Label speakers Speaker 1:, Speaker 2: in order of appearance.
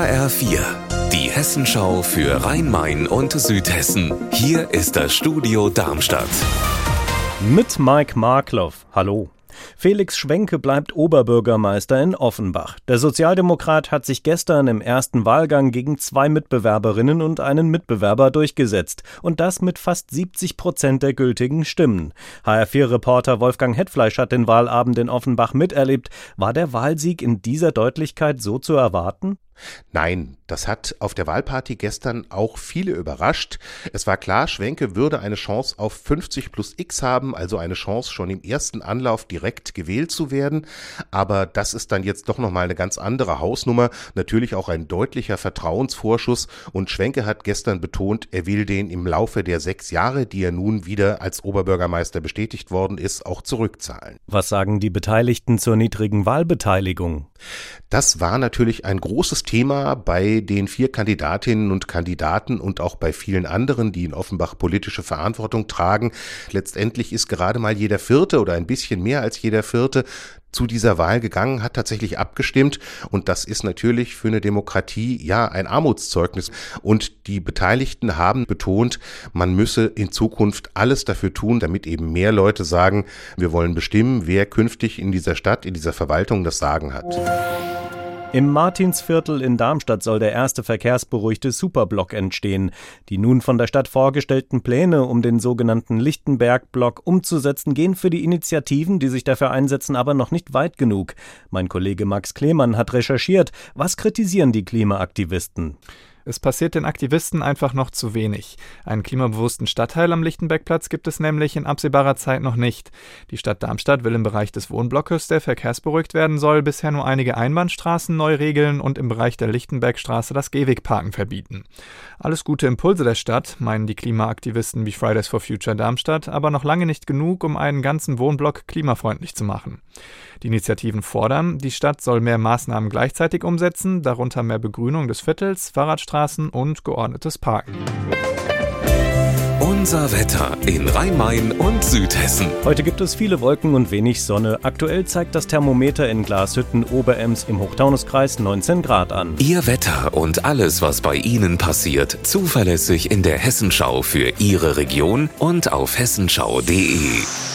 Speaker 1: HR4, die Hessenschau für Rhein-Main und Südhessen. Hier ist das Studio Darmstadt.
Speaker 2: Mit Mike Markloff. Hallo. Felix Schwenke bleibt Oberbürgermeister in Offenbach. Der Sozialdemokrat hat sich gestern im ersten Wahlgang gegen zwei Mitbewerberinnen und einen Mitbewerber durchgesetzt. Und das mit fast 70 Prozent der gültigen Stimmen. HR4-Reporter Wolfgang Hetfleisch hat den Wahlabend in Offenbach miterlebt. War der Wahlsieg in dieser Deutlichkeit so zu erwarten?
Speaker 3: Nein, das hat auf der Wahlparty gestern auch viele überrascht. Es war klar, Schwenke würde eine Chance auf 50 plus X haben, also eine Chance schon im ersten Anlauf direkt gewählt zu werden. Aber das ist dann jetzt doch nochmal eine ganz andere Hausnummer. Natürlich auch ein deutlicher Vertrauensvorschuss. Und Schwenke hat gestern betont, er will den im Laufe der sechs Jahre, die er nun wieder als Oberbürgermeister bestätigt worden ist, auch zurückzahlen.
Speaker 2: Was sagen die Beteiligten zur niedrigen Wahlbeteiligung?
Speaker 3: Das war natürlich ein großes Thema bei den vier Kandidatinnen und Kandidaten und auch bei vielen anderen, die in Offenbach politische Verantwortung tragen. Letztendlich ist gerade mal jeder Vierte oder ein bisschen mehr als jeder Vierte zu dieser Wahl gegangen, hat tatsächlich abgestimmt und das ist natürlich für eine Demokratie ja ein Armutszeugnis und die Beteiligten haben betont, man müsse in Zukunft alles dafür tun, damit eben mehr Leute sagen, wir wollen bestimmen, wer künftig in dieser Stadt, in dieser Verwaltung das Sagen hat.
Speaker 2: Im Martinsviertel in Darmstadt soll der erste verkehrsberuhigte Superblock entstehen. Die nun von der Stadt vorgestellten Pläne, um den sogenannten Lichtenberg-Block umzusetzen, gehen für die Initiativen, die sich dafür einsetzen, aber noch nicht weit genug. Mein Kollege Max Klemann hat recherchiert. Was kritisieren die Klimaaktivisten?
Speaker 4: Es passiert den Aktivisten einfach noch zu wenig. Einen klimabewussten Stadtteil am Lichtenbergplatz gibt es nämlich in absehbarer Zeit noch nicht. Die Stadt Darmstadt will im Bereich des Wohnblocks, der verkehrsberuhigt werden soll, bisher nur einige Einbahnstraßen neu regeln und im Bereich der Lichtenbergstraße das Gehwegparken verbieten. Alles gute Impulse der Stadt, meinen die Klimaaktivisten wie Fridays for Future Darmstadt, aber noch lange nicht genug, um einen ganzen Wohnblock klimafreundlich zu machen. Die Initiativen fordern, die Stadt soll mehr Maßnahmen gleichzeitig umsetzen, darunter mehr Begrünung des Viertels, Fahrradstraßen und geordnetes Parken.
Speaker 1: Unser Wetter in Rhein-Main und Südhessen.
Speaker 2: Heute gibt es viele Wolken und wenig Sonne. Aktuell zeigt das Thermometer in Glashütten Oberems im Hochtaunuskreis 19 Grad an.
Speaker 1: Ihr Wetter und alles, was bei Ihnen passiert, zuverlässig in der Hessenschau für Ihre Region und auf hessenschau.de.